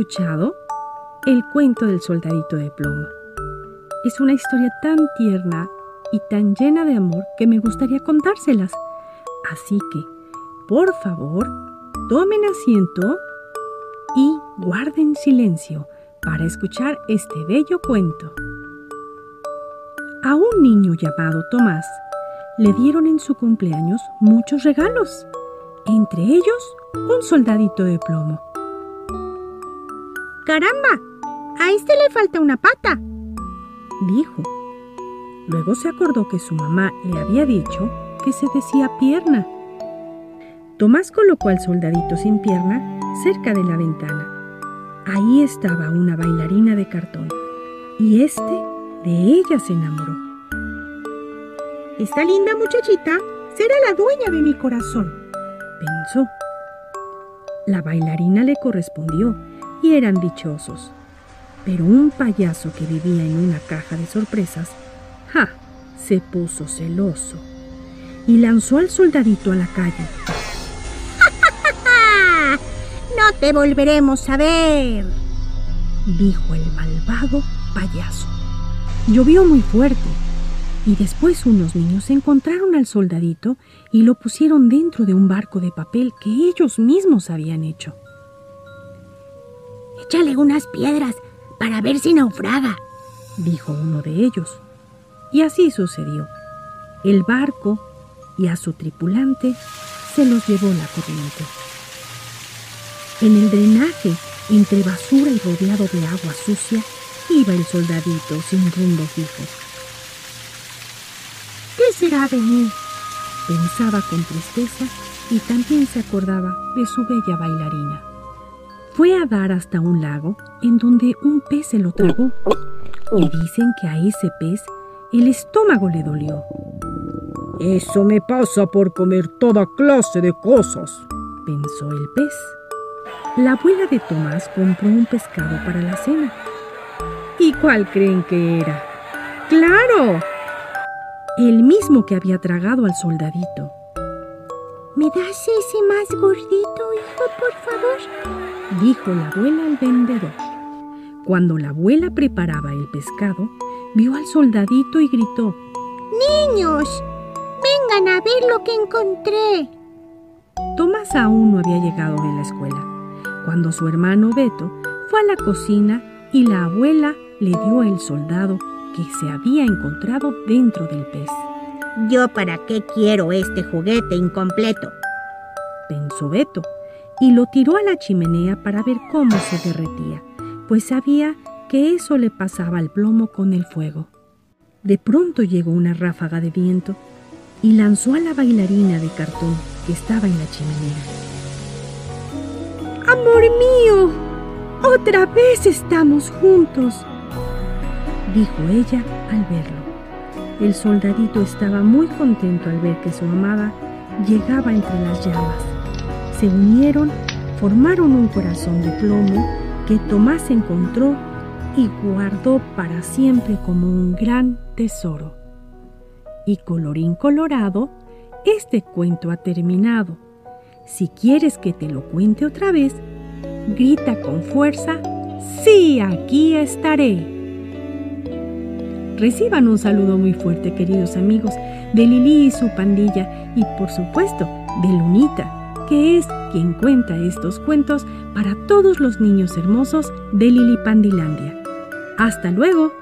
escuchado el cuento del soldadito de plomo? Es una historia tan tierna y tan llena de amor que me gustaría contárselas. Así que, por favor, tomen asiento y guarden silencio para escuchar este bello cuento. A un niño llamado Tomás le dieron en su cumpleaños muchos regalos, entre ellos un soldadito de plomo. ¡Caramba! A este le falta una pata, dijo. Luego se acordó que su mamá le había dicho que se decía pierna. Tomás colocó al soldadito sin pierna cerca de la ventana. Ahí estaba una bailarina de cartón y este de ella se enamoró. Esta linda muchachita será la dueña de mi corazón, pensó. La bailarina le correspondió y eran dichosos. Pero un payaso que vivía en una caja de sorpresas, ¡ja! se puso celoso y lanzó al soldadito a la calle. ¡No te volveremos a ver! dijo el malvado payaso. Llovió muy fuerte y después unos niños encontraron al soldadito y lo pusieron dentro de un barco de papel que ellos mismos habían hecho. Échale unas piedras para ver si naufraga, dijo uno de ellos. Y así sucedió. El barco y a su tripulante se los llevó la corriente. En el drenaje, entre basura y rodeado de agua sucia, iba el soldadito sin rumbo fijo. ¿Qué será de mí? Pensaba con tristeza y también se acordaba de su bella bailarina. Fue a dar hasta un lago en donde un pez se lo tragó y dicen que a ese pez el estómago le dolió. Eso me pasa por comer toda clase de cosas, pensó el pez. La abuela de Tomás compró un pescado para la cena ¿Y cuál creen que era? ¡Claro! El mismo que había tragado al soldadito. ¿Me das ese más gordito, hijo, por favor? Dijo la abuela al vendedor. Cuando la abuela preparaba el pescado, vio al soldadito y gritó. ¡Niños! ¡Vengan a ver lo que encontré! Tomás aún no había llegado de la escuela, cuando su hermano Beto fue a la cocina y la abuela le dio el soldado que se había encontrado dentro del pez. ¿Yo para qué quiero este juguete incompleto? Pensó Beto, y lo tiró a la chimenea para ver cómo se derretía, pues sabía que eso le pasaba al plomo con el fuego. De pronto llegó una ráfaga de viento y lanzó a la bailarina de cartón que estaba en la chimenea. ¡Amor mío! ¡Otra vez estamos juntos! dijo ella al verlo. El soldadito estaba muy contento al ver que su amada llegaba entre las llamas. Se unieron, formaron un corazón de plomo que Tomás encontró y guardó para siempre como un gran tesoro. Y colorín colorado, este cuento ha terminado. Si quieres que te lo cuente otra vez, grita con fuerza, sí, aquí estaré. Reciban un saludo muy fuerte, queridos amigos, de Lili y su pandilla y por supuesto de Lunita, que es quien cuenta estos cuentos para todos los niños hermosos de Lili Pandilandia. Hasta luego.